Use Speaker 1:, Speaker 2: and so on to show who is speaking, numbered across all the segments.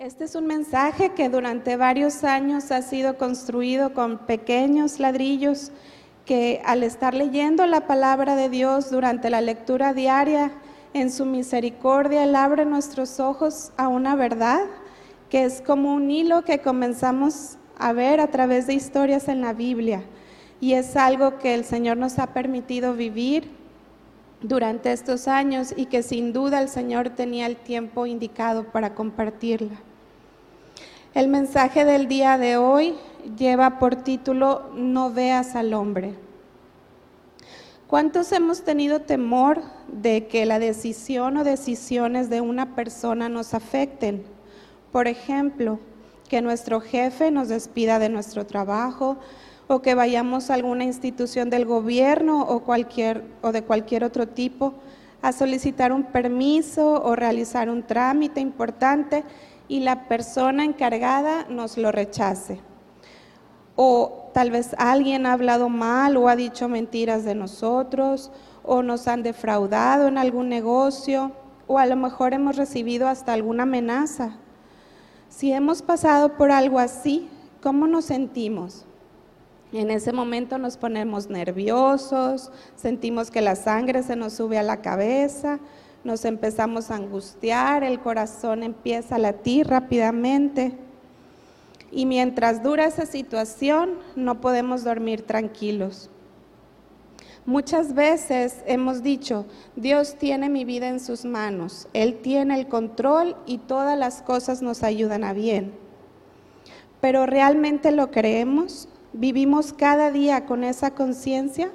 Speaker 1: Este es un mensaje que durante varios años ha sido construido con pequeños ladrillos que al estar leyendo la palabra de Dios durante la lectura diaria, en su misericordia, Él abre nuestros ojos a una verdad que es como un hilo que comenzamos a ver a través de historias en la Biblia. Y es algo que el Señor nos ha permitido vivir durante estos años y que sin duda el Señor tenía el tiempo indicado para compartirla. El mensaje del día de hoy lleva por título No veas al hombre. ¿Cuántos hemos tenido temor de que la decisión o decisiones de una persona nos afecten? Por ejemplo, que nuestro jefe nos despida de nuestro trabajo o que vayamos a alguna institución del gobierno o, de cualquier otro tipo a solicitar un permiso o realizar un trámite importante y la persona encargada nos lo rechace. O tal vez alguien ha hablado mal o ha dicho mentiras de nosotros, o nos han defraudado en algún negocio, o a lo mejor hemos recibido hasta alguna amenaza. Si hemos pasado por algo así, ¿cómo nos sentimos? En ese momento nos ponemos nerviosos, sentimos que la sangre se nos sube a la cabeza, nos empezamos a angustiar, el corazón empieza a latir rápidamente. Y mientras dura esa situación, no podemos dormir tranquilos. Muchas veces hemos dicho, Dios tiene mi vida en sus manos, Él tiene el control y todas las cosas nos ayudan a bien. Pero ¿realmente lo creemos? ¿Vivimos cada día con esa conciencia?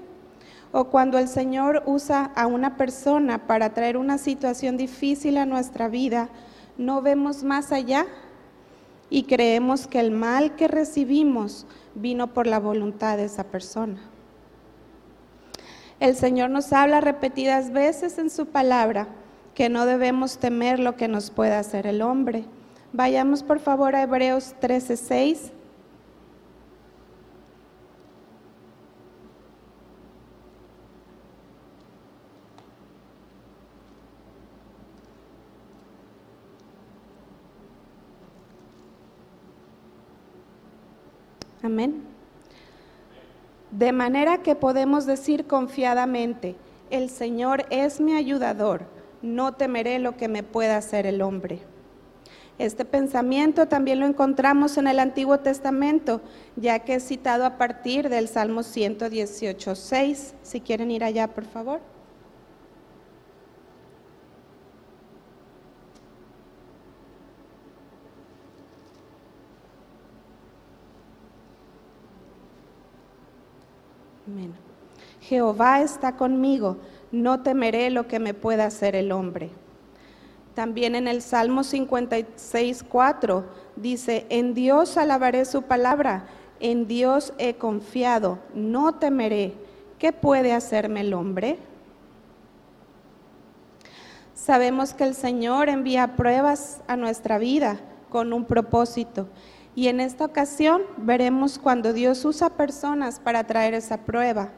Speaker 1: O cuando el Señor usa a una persona para traer una situación difícil a nuestra vida, no vemos más allá y creemos que el mal que recibimos vino por la voluntad de esa persona. El Señor nos habla repetidas veces en su palabra que no debemos temer lo que nos pueda hacer el hombre. Vayamos por favor a Hebreos 13:6. Amén. De manera que podemos decir confiadamente, el Señor es mi ayudador, no temeré lo que me pueda hacer el hombre. Este pensamiento también lo encontramos en el Antiguo Testamento, ya que es citado a partir del Salmo 118, 6. Si quieren ir allá, por favor. Jehová está conmigo, no temeré lo que me pueda hacer el hombre. También en el Salmo 56, 4 dice, en Dios alabaré su palabra, en Dios he confiado, no temeré. ¿Qué puede hacerme el hombre? Sabemos que el Señor envía pruebas a nuestra vida con un propósito. Y en esta ocasión veremos cuando Dios usa personas para traer esa prueba.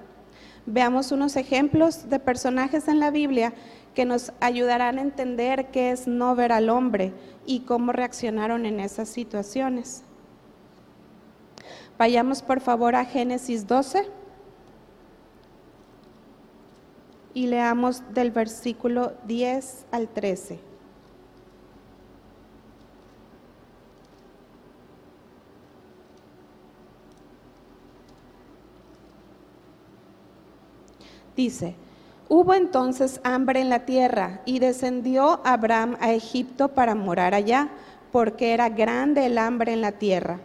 Speaker 1: Veamos unos ejemplos de personajes en la Biblia que nos ayudarán a entender qué es no ver al hombre y cómo reaccionaron en esas situaciones. Vayamos por favor a Génesis 12 y leamos del versículo 10 al 13. Dice, hubo entonces hambre en la tierra y descendió Abraham a Egipto para morar allá, porque era grande el hambre en la tierra.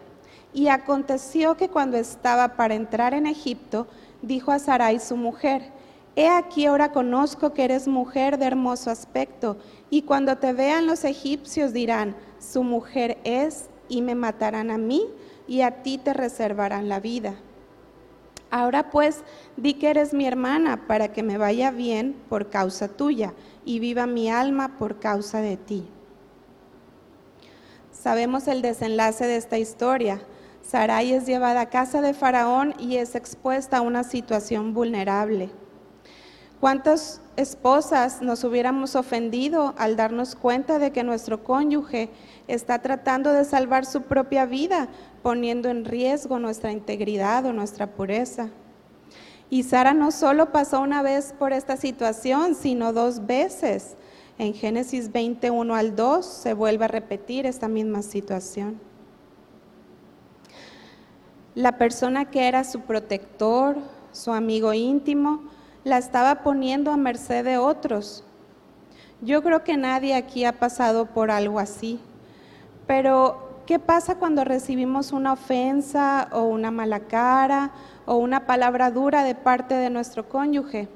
Speaker 1: Y aconteció que cuando estaba para entrar en Egipto, dijo a Sarai su mujer, He aquí ahora conozco que eres mujer de hermoso aspecto, y cuando te vean los egipcios dirán, su mujer es, y me matarán a mí, y a ti te reservarán la vida. Ahora pues, di que eres mi hermana para que me vaya bien por causa tuya y viva mi alma por causa de ti. Sabemos el desenlace de esta historia. Sarai es llevada a casa de Faraón y es expuesta a una situación vulnerable. ¿Cuántas esposas nos hubiéramos ofendido al darnos cuenta de que nuestro cónyuge está tratando de salvar su propia vida, poniendo en riesgo nuestra integridad o nuestra pureza? Y Sara no solo pasó una vez por esta situación, sino dos veces. En Génesis 21 al 2 se vuelve a repetir esta misma situación. La persona que era su protector, su amigo íntimo, la estaba poniendo a merced de otros. Yo creo que nadie aquí ha pasado por algo así. Pero, ¿qué pasa cuando recibimos una ofensa o una mala cara o una palabra dura de parte de nuestro cónyuge?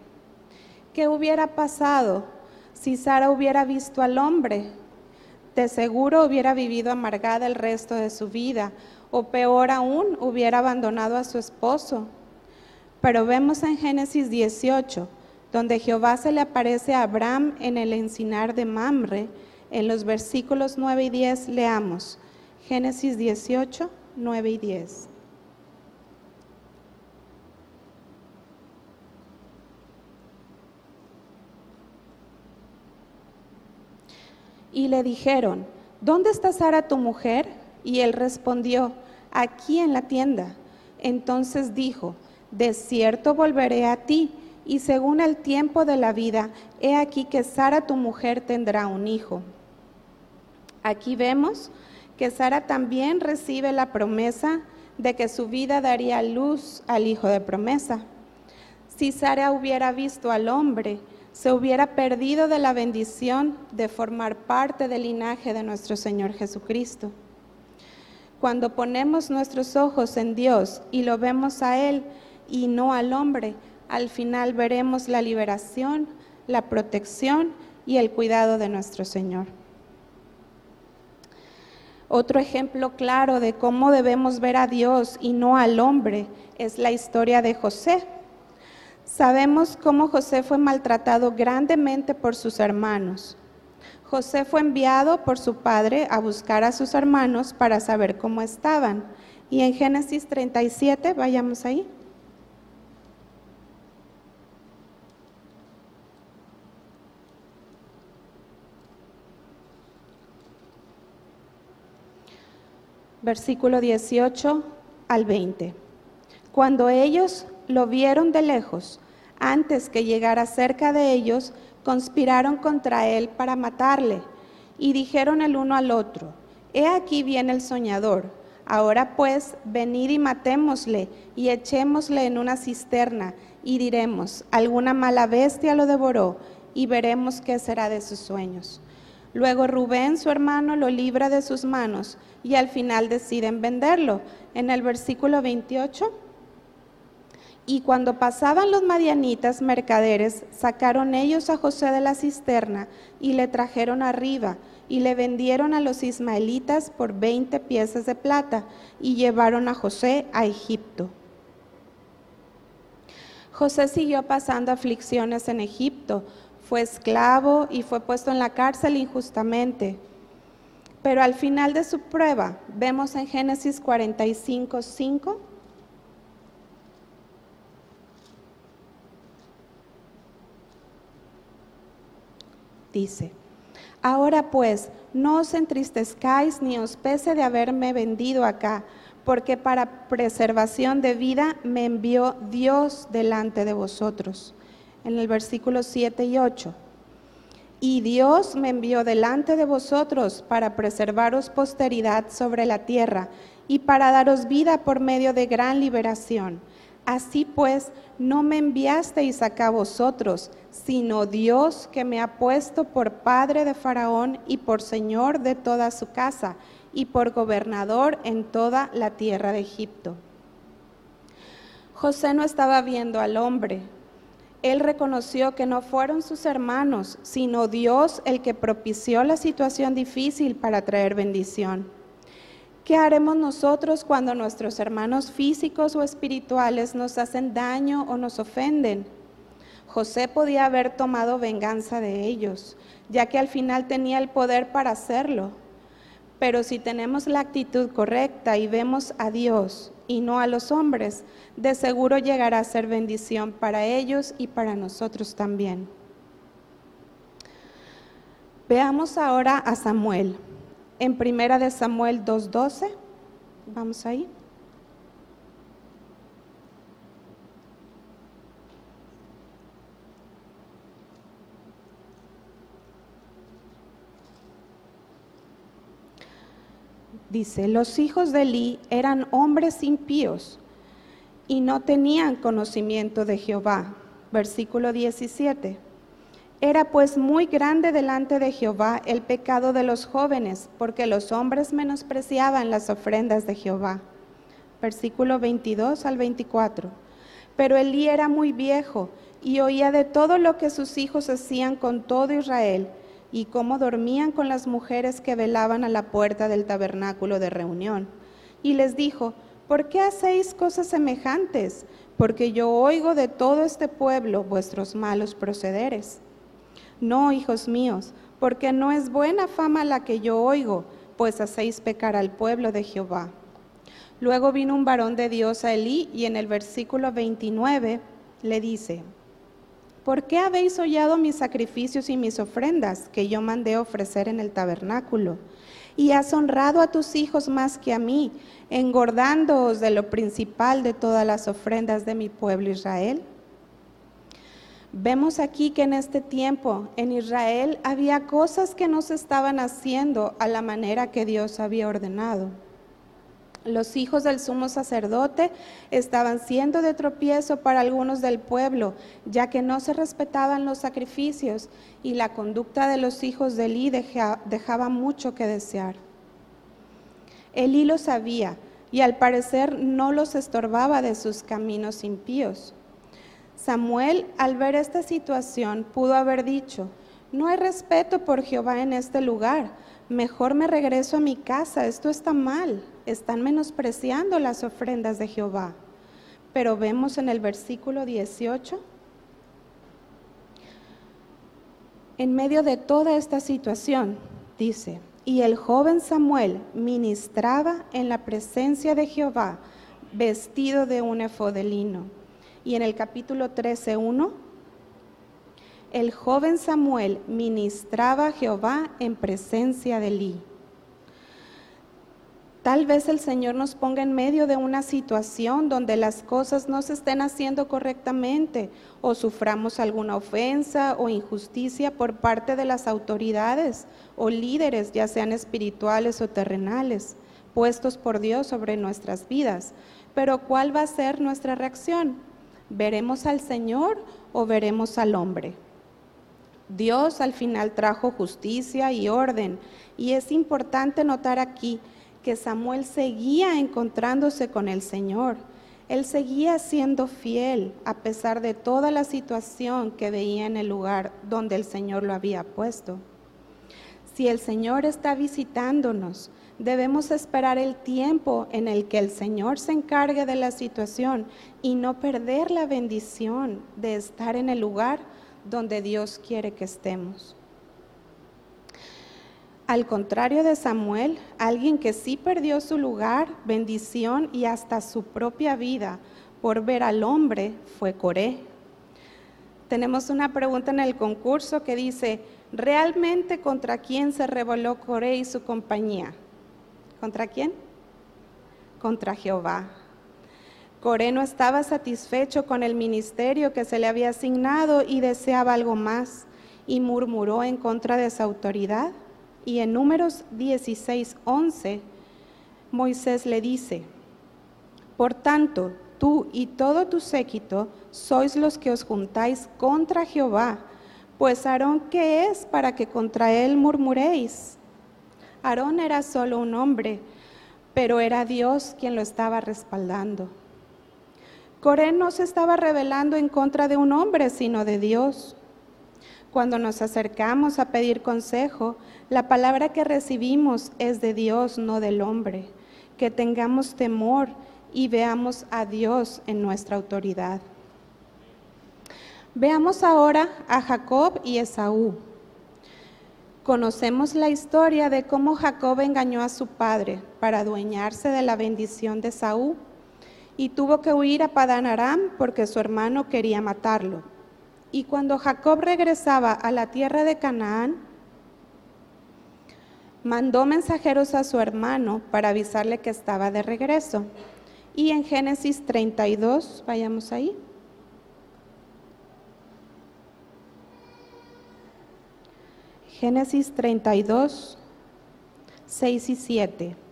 Speaker 1: ¿Qué hubiera pasado si Sara hubiera visto al hombre? De seguro hubiera vivido amargada el resto de su vida o peor aún, hubiera abandonado a su esposo. Pero vemos en Génesis 18, donde Jehová se le aparece a Abraham en el encinar de Mamre, en los versículos 9 y 10 leamos. Génesis 18, 9 y 10. Y le dijeron, ¿dónde está Sara tu mujer? Y él respondió, aquí en la tienda. Entonces dijo, de cierto volveré a ti, y según el tiempo de la vida, he aquí que Sara tu mujer tendrá un hijo. Aquí vemos que Sara también recibe la promesa de que su vida daría luz al hijo de promesa. Si Sara hubiera visto al hombre, se hubiera perdido de la bendición de formar parte del linaje de nuestro Señor Jesucristo. Cuando ponemos nuestros ojos en Dios y lo vemos a Él, y no al hombre. Al final veremos la liberación, la protección y el cuidado de nuestro Señor. Otro ejemplo claro de cómo debemos ver a Dios y no al hombre es la historia de José. Sabemos cómo José fue maltratado grandemente por sus hermanos. José fue enviado por su padre a buscar a sus hermanos para saber cómo estaban. Y en Génesis 37, vayamos ahí. Versículo 18 al 20. Cuando ellos lo vieron de lejos, antes que llegara cerca de ellos, conspiraron contra él para matarle y dijeron el uno al otro, He aquí viene el soñador, ahora pues venid y matémosle y echémosle en una cisterna y diremos, alguna mala bestia lo devoró y veremos qué será de sus sueños. Luego Rubén, su hermano, lo libra de sus manos y al final deciden venderlo. En el versículo 28. Y cuando pasaban los madianitas mercaderes, sacaron ellos a José de la cisterna y le trajeron arriba y le vendieron a los ismaelitas por 20 piezas de plata y llevaron a José a Egipto. José siguió pasando aflicciones en Egipto fue esclavo y fue puesto en la cárcel injustamente. Pero al final de su prueba, vemos en Génesis 45, 5, dice, ahora pues, no os entristezcáis ni os pese de haberme vendido acá, porque para preservación de vida me envió Dios delante de vosotros en el versículo 7 y 8. Y Dios me envió delante de vosotros para preservaros posteridad sobre la tierra y para daros vida por medio de gran liberación. Así pues, no me enviasteis acá vosotros, sino Dios que me ha puesto por padre de Faraón y por señor de toda su casa y por gobernador en toda la tierra de Egipto. José no estaba viendo al hombre, él reconoció que no fueron sus hermanos, sino Dios el que propició la situación difícil para traer bendición. ¿Qué haremos nosotros cuando nuestros hermanos físicos o espirituales nos hacen daño o nos ofenden? José podía haber tomado venganza de ellos, ya que al final tenía el poder para hacerlo. Pero si tenemos la actitud correcta y vemos a Dios y no a los hombres, de seguro llegará a ser bendición para ellos y para nosotros también. Veamos ahora a Samuel. En primera de Samuel 2:12, vamos ahí. Dice, los hijos de Eli eran hombres impíos y no tenían conocimiento de Jehová. Versículo 17. Era pues muy grande delante de Jehová el pecado de los jóvenes, porque los hombres menospreciaban las ofrendas de Jehová. Versículo 22 al 24. Pero Elí era muy viejo y oía de todo lo que sus hijos hacían con todo Israel y cómo dormían con las mujeres que velaban a la puerta del tabernáculo de reunión. Y les dijo, ¿por qué hacéis cosas semejantes? Porque yo oigo de todo este pueblo vuestros malos procederes. No, hijos míos, porque no es buena fama la que yo oigo, pues hacéis pecar al pueblo de Jehová. Luego vino un varón de Dios a Elí y en el versículo 29 le dice, ¿por qué habéis hollado mis sacrificios y mis ofrendas que yo mandé ofrecer en el tabernáculo? Y has honrado a tus hijos más que a mí, engordándoos de lo principal de todas las ofrendas de mi pueblo Israel. Vemos aquí que en este tiempo en Israel había cosas que no se estaban haciendo a la manera que Dios había ordenado. Los hijos del sumo sacerdote estaban siendo de tropiezo para algunos del pueblo, ya que no se respetaban los sacrificios y la conducta de los hijos de Elí dejaba mucho que desear. Elí lo sabía y al parecer no los estorbaba de sus caminos impíos. Samuel, al ver esta situación, pudo haber dicho, no hay respeto por Jehová en este lugar, mejor me regreso a mi casa, esto está mal están menospreciando las ofrendas de Jehová. Pero vemos en el versículo 18, en medio de toda esta situación, dice, y el joven Samuel ministraba en la presencia de Jehová vestido de un efod lino. Y en el capítulo 13.1, el joven Samuel ministraba a Jehová en presencia de Elí. Tal vez el Señor nos ponga en medio de una situación donde las cosas no se estén haciendo correctamente o suframos alguna ofensa o injusticia por parte de las autoridades o líderes, ya sean espirituales o terrenales, puestos por Dios sobre nuestras vidas. Pero ¿cuál va a ser nuestra reacción? ¿Veremos al Señor o veremos al hombre? Dios al final trajo justicia y orden y es importante notar aquí que Samuel seguía encontrándose con el Señor. Él seguía siendo fiel a pesar de toda la situación que veía en el lugar donde el Señor lo había puesto. Si el Señor está visitándonos, debemos esperar el tiempo en el que el Señor se encargue de la situación y no perder la bendición de estar en el lugar donde Dios quiere que estemos. Al contrario de Samuel, alguien que sí perdió su lugar, bendición y hasta su propia vida por ver al hombre fue Coré. Tenemos una pregunta en el concurso que dice, ¿realmente contra quién se revoló Coré y su compañía? ¿Contra quién? Contra Jehová. Coré no estaba satisfecho con el ministerio que se le había asignado y deseaba algo más y murmuró en contra de esa autoridad. Y en números 16, 11, Moisés le dice, por tanto, tú y todo tu séquito sois los que os juntáis contra Jehová, pues Aarón, ¿qué es para que contra él murmuréis? Aarón era solo un hombre, pero era Dios quien lo estaba respaldando. Coré no se estaba rebelando en contra de un hombre, sino de Dios. Cuando nos acercamos a pedir consejo, la palabra que recibimos es de Dios, no del hombre. Que tengamos temor y veamos a Dios en nuestra autoridad. Veamos ahora a Jacob y Esaú. Conocemos la historia de cómo Jacob engañó a su padre para adueñarse de la bendición de Saúl y tuvo que huir a Padán Aram porque su hermano quería matarlo. Y cuando Jacob regresaba a la tierra de Canaán, mandó mensajeros a su hermano para avisarle que estaba de regreso. Y en Génesis 32, vayamos ahí. Génesis 32, 6 y 7.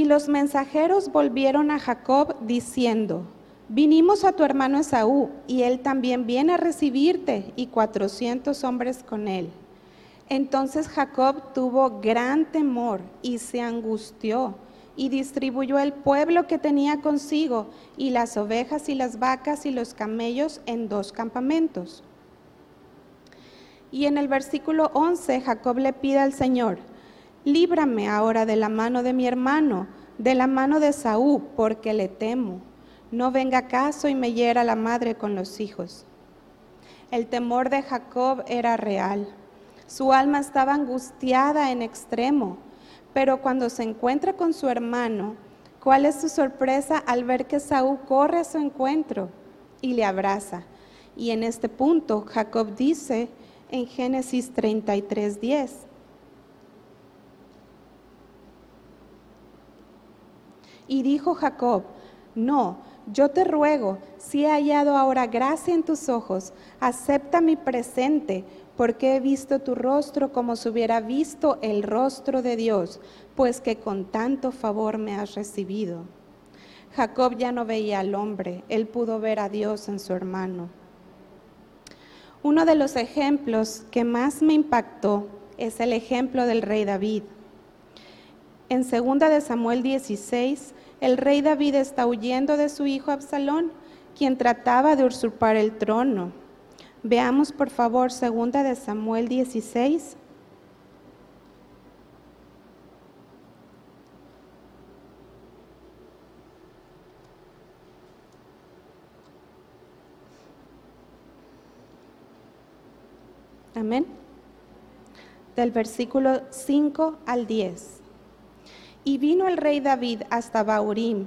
Speaker 1: Y los mensajeros volvieron a Jacob diciendo, vinimos a tu hermano Esaú, y él también viene a recibirte, y cuatrocientos hombres con él. Entonces Jacob tuvo gran temor y se angustió, y distribuyó el pueblo que tenía consigo, y las ovejas y las vacas y los camellos en dos campamentos. Y en el versículo 11 Jacob le pide al Señor, líbrame ahora de la mano de mi hermano, de la mano de Saúl, porque le temo. No venga caso y me hiera la madre con los hijos. El temor de Jacob era real. Su alma estaba angustiada en extremo, pero cuando se encuentra con su hermano, ¿cuál es su sorpresa al ver que Saúl corre a su encuentro y le abraza? Y en este punto Jacob dice en Génesis 33:10, Y dijo Jacob, no, yo te ruego, si he hallado ahora gracia en tus ojos, acepta mi presente, porque he visto tu rostro como si hubiera visto el rostro de Dios, pues que con tanto favor me has recibido. Jacob ya no veía al hombre, él pudo ver a Dios en su hermano. Uno de los ejemplos que más me impactó es el ejemplo del rey David. En 2 de Samuel 16, el rey David está huyendo de su hijo Absalón, quien trataba de usurpar el trono. Veamos por favor 2 de Samuel 16. Amén. Del versículo 5 al 10. Y vino el rey David hasta Baurim,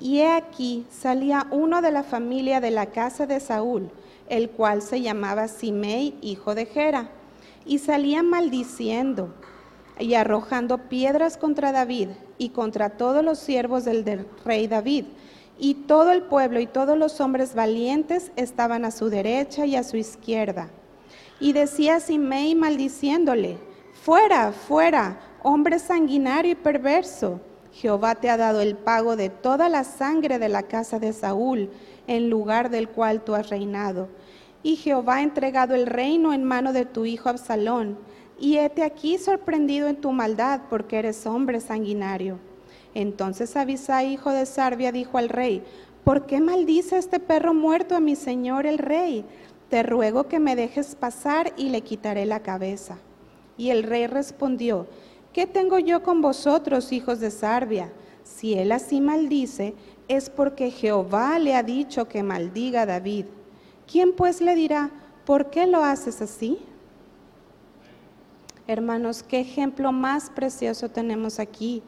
Speaker 1: y he aquí salía uno de la familia de la casa de Saúl, el cual se llamaba Simei, hijo de Gera, y salía maldiciendo y arrojando piedras contra David y contra todos los siervos del, rey David. Y todo el pueblo y todos los hombres valientes estaban a su derecha y a su izquierda. Y decía Simei maldiciéndole, fuera, fuera, hombre sanguinario y perverso, Jehová te ha dado el pago de toda la sangre de la casa de Saúl, en lugar del cual tú has reinado. Y Jehová ha entregado el reino en mano de tu hijo Absalón, y hete aquí sorprendido en tu maldad, porque eres hombre sanguinario. Entonces Abisai, hijo de Sarbia, dijo al rey, ¿por qué maldice este perro muerto a mi señor el rey? Te ruego que me dejes pasar y le quitaré la cabeza. Y el rey respondió, ¿Qué tengo yo con vosotros, hijos de Sarbia? Si él así maldice, es porque Jehová le ha dicho que maldiga a David. ¿Quién pues le dirá, ¿por qué lo haces así? Hermanos, qué ejemplo más precioso tenemos aquí.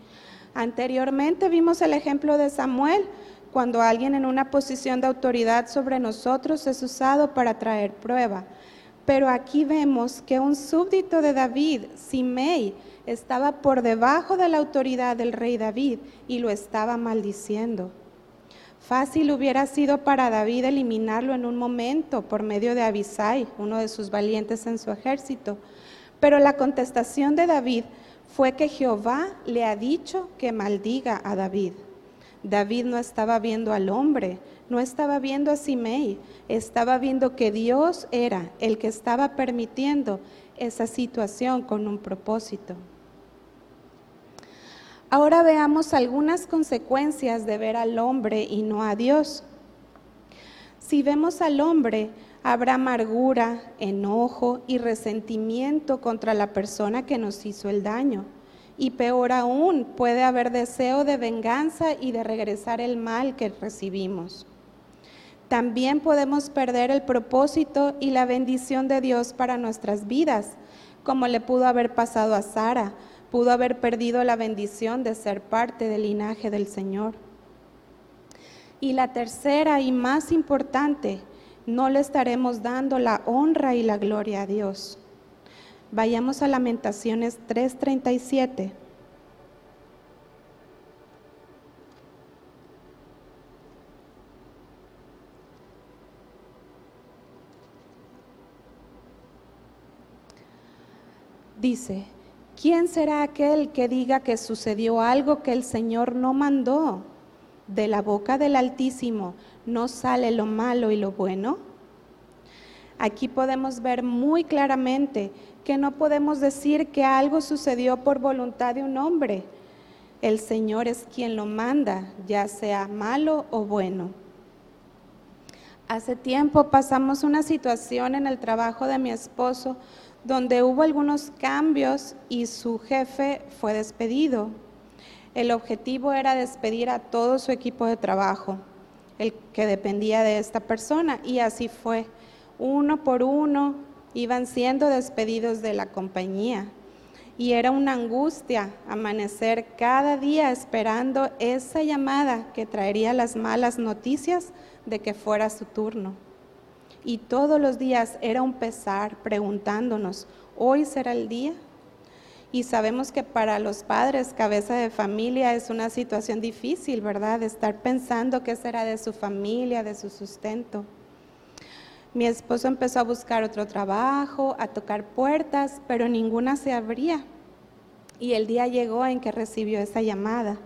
Speaker 1: Anteriormente vimos el ejemplo de Samuel, cuando alguien en una posición de autoridad sobre nosotros es usado para traer prueba. Pero aquí vemos que un súbdito de David, Simei, estaba por debajo de la autoridad del rey David y lo estaba maldiciendo. Fácil hubiera sido para David eliminarlo en un momento por medio de Abisai, uno de sus valientes en su ejército. Pero la contestación de David fue que Jehová le ha dicho que maldiga a David. David no estaba viendo al hombre, no estaba viendo a Simei, estaba viendo que Dios era el que estaba permitiendo esa situación con un propósito. Ahora veamos algunas consecuencias de ver al hombre y no a Dios. Si vemos al hombre, habrá amargura, enojo y resentimiento contra la persona que nos hizo el daño. Y peor aún, puede haber deseo de venganza y de regresar el mal que recibimos. También podemos perder el propósito y la bendición de Dios para nuestras vidas, como le pudo haber pasado a Sara, pudo haber perdido la bendición de ser parte del linaje del Señor. Y la tercera y más importante, no le estaremos dando la honra y la gloria a Dios. Vayamos a Lamentaciones 3:37. Dice, ¿quién será aquel que diga que sucedió algo que el Señor no mandó? De la boca del Altísimo no sale lo malo y lo bueno. Aquí podemos ver muy claramente que no podemos decir que algo sucedió por voluntad de un hombre. El Señor es quien lo manda, ya sea malo o bueno. Hace tiempo pasamos una situación en el trabajo de mi esposo donde hubo algunos cambios y su jefe fue despedido. El objetivo era despedir a todo su equipo de trabajo, el que dependía de esta persona, y así fue. Uno por uno iban siendo despedidos de la compañía. Y era una angustia amanecer cada día esperando esa llamada que traería las malas noticias de que fuera su turno. Y todos los días era un pesar preguntándonos, ¿hoy será el día? Y sabemos que para los padres, cabeza de familia, es una situación difícil, ¿verdad? Estar pensando qué será de su familia, de su sustento. Mi esposo empezó a buscar otro trabajo, a tocar puertas, pero ninguna se abría. Y el día llegó en que recibió esa llamada.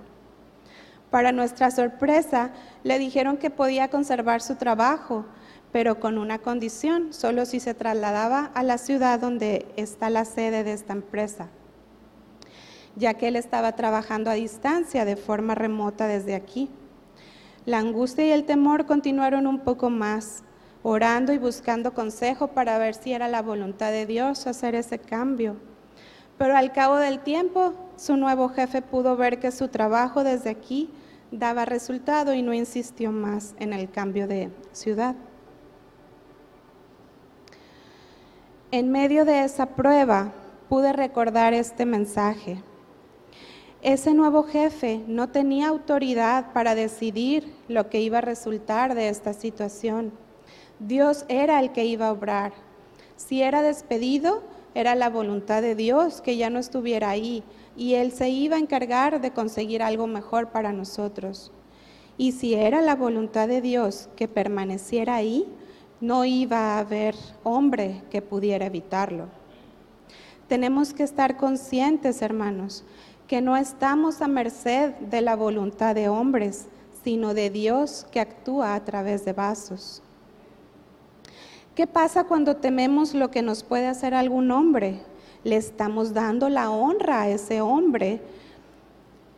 Speaker 1: Para nuestra sorpresa, le dijeron que podía conservar su trabajo, pero con una condición, solo si se trasladaba a la ciudad donde está la sede de esta empresa, ya que él estaba trabajando a distancia de forma remota desde aquí. La angustia y el temor continuaron un poco más, orando y buscando consejo para ver si era la voluntad de Dios hacer ese cambio. Pero al cabo del tiempo, su nuevo jefe pudo ver que su trabajo desde aquí daba resultado y no insistió más en el cambio de ciudad. En medio de esa prueba pude recordar este mensaje. Ese nuevo jefe no tenía autoridad para decidir lo que iba a resultar de esta situación. Dios era el que iba a obrar. Si era despedido, era la voluntad de Dios que ya no estuviera ahí y Él se iba a encargar de conseguir algo mejor para nosotros. Y si era la voluntad de Dios que permaneciera ahí, no iba a haber hombre que pudiera evitarlo. Tenemos que estar conscientes, hermanos, que no estamos a merced de la voluntad de hombres, sino de Dios que actúa a través de vasos. ¿Qué pasa cuando tememos lo que nos puede hacer algún hombre? Le estamos dando la honra a ese hombre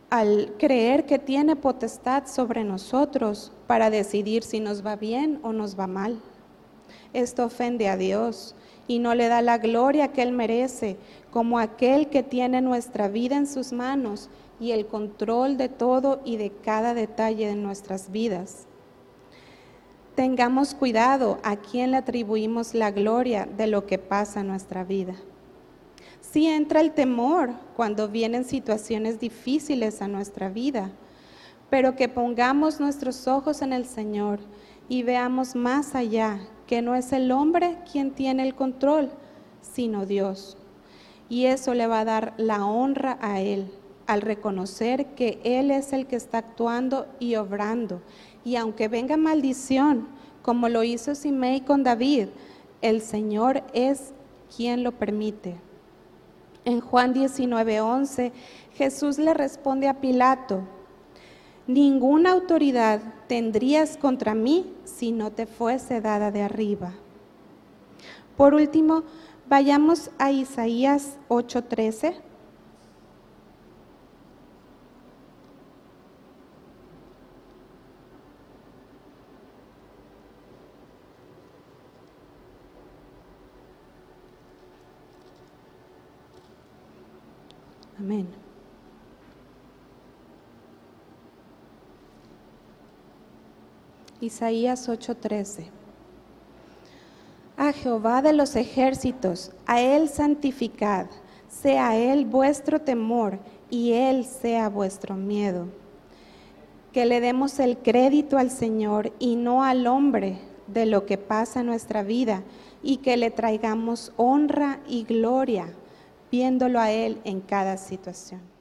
Speaker 1: al creer que tiene potestad sobre nosotros para decidir si nos va bien o nos va mal. Esto ofende a Dios y no le da la gloria que Él merece, como aquel que tiene nuestra vida en sus manos y el control de todo y de cada detalle de nuestras vidas. Tengamos cuidado a quién le atribuimos la gloria de lo que pasa en nuestra vida. Sí entra el temor cuando vienen situaciones difíciles a nuestra vida, pero que pongamos nuestros ojos en el Señor y veamos más allá que no es el hombre quien tiene el control, sino Dios. Y eso le va a dar la honra a Él al reconocer que Él es el que está actuando y obrando. Y aunque venga maldición, como lo hizo Simei con David, el Señor es quien lo permite. En Juan 19:11, Jesús le responde a Pilato, ninguna autoridad tendrías contra mí si no te fuese dada de arriba. Por último, vayamos a Isaías 8:13. Amén. Isaías 8:13. A Jehová de los ejércitos, a Él santificad, sea Él vuestro temor y Él sea vuestro miedo. Que le demos el crédito al Señor y no al hombre de lo que pasa en nuestra vida y que le traigamos honra y gloria viéndolo a Él en cada situación.